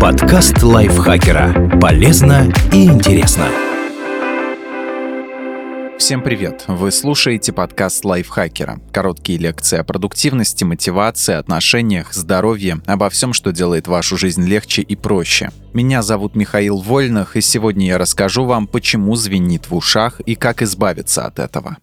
Подкаст лайфхакера. Полезно и интересно. Всем привет! Вы слушаете подкаст лайфхакера. Короткие лекции о продуктивности, мотивации, отношениях, здоровье, обо всем, что делает вашу жизнь легче и проще. Меня зовут Михаил Вольных, и сегодня я расскажу вам, почему звенит в ушах и как избавиться от этого.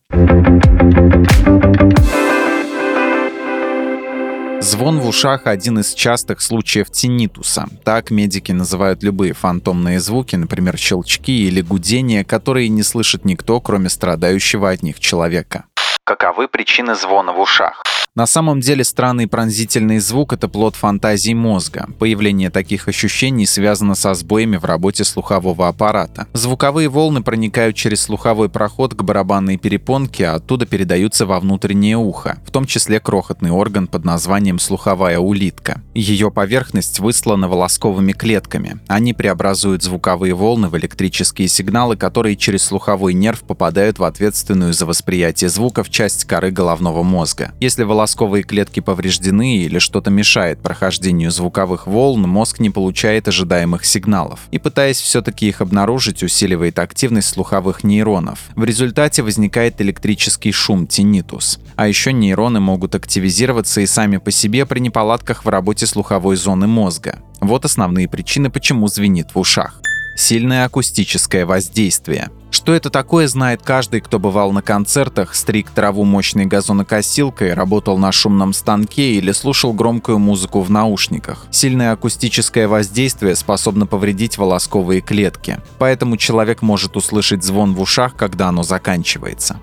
Звон в ушах – один из частых случаев тиннитуса. Так медики называют любые фантомные звуки, например, щелчки или гудения, которые не слышит никто, кроме страдающего от них человека. Каковы причины звона в ушах? На самом деле странный пронзительный звук – это плод фантазии мозга. Появление таких ощущений связано со сбоями в работе слухового аппарата. Звуковые волны проникают через слуховой проход к барабанной перепонке, а оттуда передаются во внутреннее ухо, в том числе крохотный орган под названием слуховая улитка. Ее поверхность выслана волосковыми клетками. Они преобразуют звуковые волны в электрические сигналы, которые через слуховой нерв попадают в ответственную за восприятие звуков часть коры головного мозга. Если волосковые клетки повреждены или что-то мешает прохождению звуковых волн, мозг не получает ожидаемых сигналов. И пытаясь все-таки их обнаружить, усиливает активность слуховых нейронов. В результате возникает электрический шум, тинитус. А еще нейроны могут активизироваться и сами по себе при неполадках в работе слуховой зоны мозга. Вот основные причины, почему звенит в ушах. Сильное акустическое воздействие. Что это такое, знает каждый, кто бывал на концертах, стриг траву мощной газонокосилкой, работал на шумном станке или слушал громкую музыку в наушниках. Сильное акустическое воздействие способно повредить волосковые клетки, поэтому человек может услышать звон в ушах, когда оно заканчивается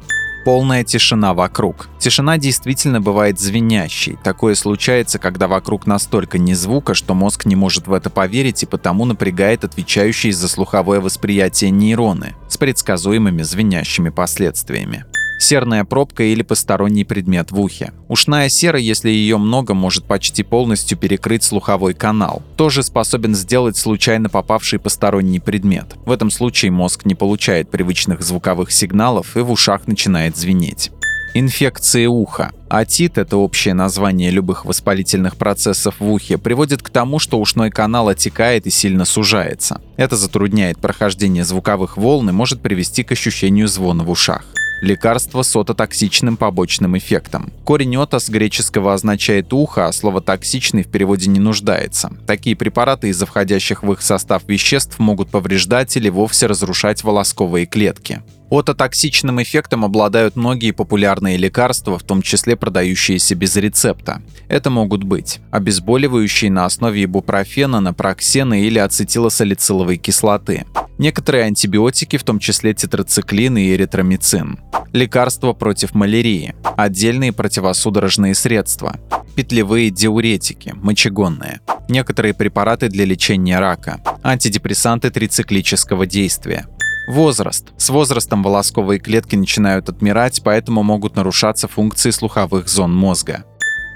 полная тишина вокруг. Тишина действительно бывает звенящей. Такое случается, когда вокруг настолько не звука, что мозг не может в это поверить и потому напрягает отвечающие за слуховое восприятие нейроны с предсказуемыми звенящими последствиями серная пробка или посторонний предмет в ухе. Ушная сера, если ее много, может почти полностью перекрыть слуховой канал. Тоже способен сделать случайно попавший посторонний предмет. В этом случае мозг не получает привычных звуковых сигналов и в ушах начинает звенеть. Инфекции уха. Атит – это общее название любых воспалительных процессов в ухе, приводит к тому, что ушной канал отекает и сильно сужается. Это затрудняет прохождение звуковых волн и может привести к ощущению звона в ушах. Лекарство с ототоксичным побочным эффектом. Корень ота с греческого означает ухо, а слово «токсичный» в переводе не нуждается. Такие препараты из-за входящих в их состав веществ могут повреждать или вовсе разрушать волосковые клетки. Ототоксичным эффектом обладают многие популярные лекарства, в том числе продающиеся без рецепта. Это могут быть обезболивающие на основе ибупрофена, напроксена или ацетилосалициловой кислоты, некоторые антибиотики, в том числе тетрациклин и эритромицин, лекарства против малярии, отдельные противосудорожные средства, петлевые диуретики, мочегонные, некоторые препараты для лечения рака, антидепрессанты трициклического действия. Возраст. С возрастом волосковые клетки начинают отмирать, поэтому могут нарушаться функции слуховых зон мозга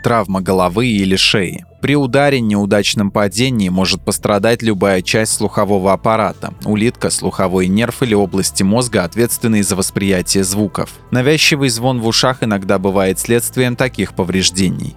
травма головы или шеи. При ударе, неудачном падении может пострадать любая часть слухового аппарата, улитка, слуховой нерв или области мозга, ответственные за восприятие звуков. Навязчивый звон в ушах иногда бывает следствием таких повреждений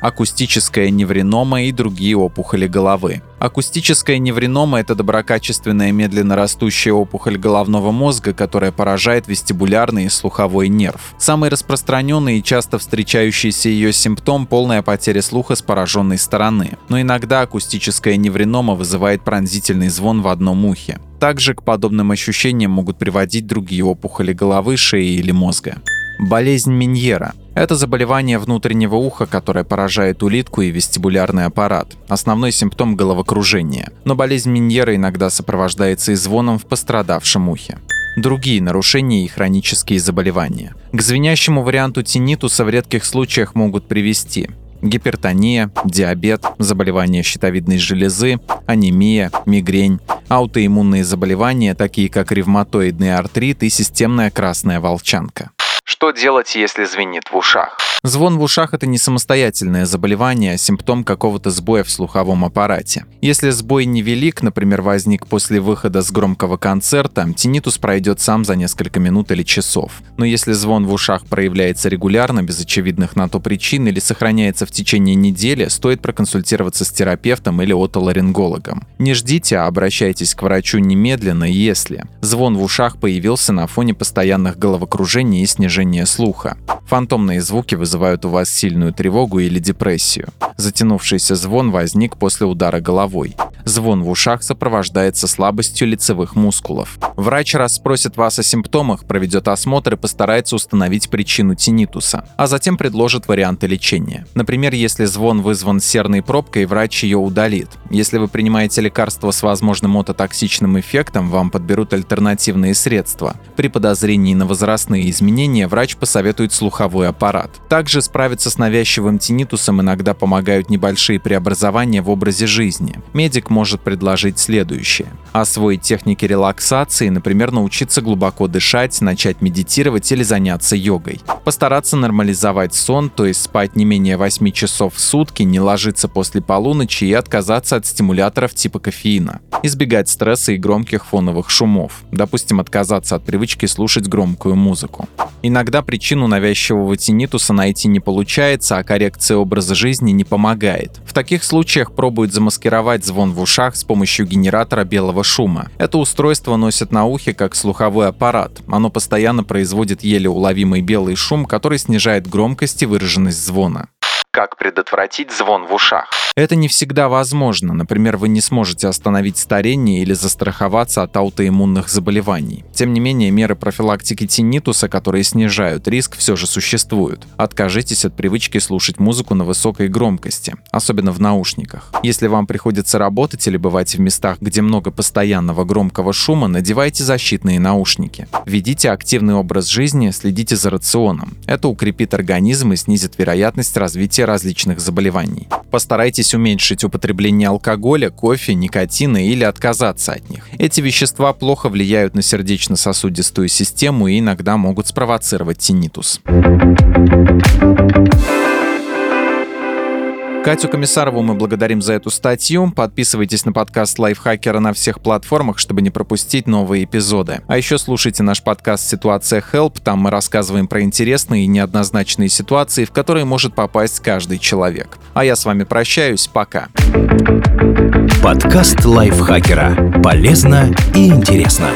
акустическая невринома и другие опухоли головы. Акустическая невринома – это доброкачественная медленно растущая опухоль головного мозга, которая поражает вестибулярный и слуховой нерв. Самый распространенный и часто встречающийся ее симптом – полная потеря слуха с пораженной стороны. Но иногда акустическая невринома вызывает пронзительный звон в одном ухе. Также к подобным ощущениям могут приводить другие опухоли головы, шеи или мозга. Болезнь Миньера – это заболевание внутреннего уха, которое поражает улитку и вестибулярный аппарат. Основной симптом – головокружение. Но болезнь Миньера иногда сопровождается и звоном в пострадавшем ухе другие нарушения и хронические заболевания. К звенящему варианту тинитуса в редких случаях могут привести гипертония, диабет, заболевания щитовидной железы, анемия, мигрень, аутоиммунные заболевания, такие как ревматоидный артрит и системная красная волчанка. Что делать, если звенит в ушах? Звон в ушах – это не самостоятельное заболевание, а симптом какого-то сбоя в слуховом аппарате. Если сбой невелик, например, возник после выхода с громкого концерта, тинитус пройдет сам за несколько минут или часов. Но если звон в ушах проявляется регулярно, без очевидных на то причин или сохраняется в течение недели, стоит проконсультироваться с терапевтом или отоларингологом. Не ждите, а обращайтесь к врачу немедленно, если звон в ушах появился на фоне постоянных головокружений и снижения снижение слуха. Фантомные звуки вызывают у вас сильную тревогу или депрессию. Затянувшийся звон возник после удара головой. Звон в ушах сопровождается слабостью лицевых мускулов. Врач расспросит вас о симптомах, проведет осмотр и постарается установить причину тинитуса, а затем предложит варианты лечения. Например, если звон вызван серной пробкой, врач ее удалит. Если вы принимаете лекарства с возможным ототоксичным эффектом, вам подберут альтернативные средства. При подозрении на возрастные изменения врач посоветует слуховой аппарат. Также справиться с навязчивым тинитусом иногда помогают небольшие преобразования в образе жизни. Медик может предложить следующее. Освоить техники релаксации, например, научиться глубоко дышать, начать медитировать или заняться йогой. Постараться нормализовать сон, то есть спать не менее 8 часов в сутки, не ложиться после полуночи и отказаться от стимуляторов типа кофеина. Избегать стресса и громких фоновых шумов. Допустим, отказаться от привычки слушать громкую музыку. Иногда причину навязчивого тинитуса найти не получается, а коррекция образа жизни не помогает. В таких случаях пробуют замаскировать звон в ушах с помощью генератора белого шума. Это устройство носят на ухе как слуховой аппарат. Оно постоянно производит еле уловимый белый шум, который снижает громкость и выраженность звона как предотвратить звон в ушах. Это не всегда возможно. Например, вы не сможете остановить старение или застраховаться от аутоиммунных заболеваний. Тем не менее, меры профилактики тиннитуса, которые снижают риск, все же существуют. Откажитесь от привычки слушать музыку на высокой громкости, особенно в наушниках. Если вам приходится работать или бывать в местах, где много постоянного громкого шума, надевайте защитные наушники. Ведите активный образ жизни, следите за рационом. Это укрепит организм и снизит вероятность развития различных заболеваний. Постарайтесь уменьшить употребление алкоголя, кофе, никотина или отказаться от них. Эти вещества плохо влияют на сердечно-сосудистую систему и иногда могут спровоцировать тинитус. Катю Комиссарову мы благодарим за эту статью. Подписывайтесь на подкаст Лайфхакера на всех платформах, чтобы не пропустить новые эпизоды. А еще слушайте наш подкаст «Ситуация Help». Там мы рассказываем про интересные и неоднозначные ситуации, в которые может попасть каждый человек. А я с вами прощаюсь. Пока. Подкаст Лайфхакера. Полезно и интересно.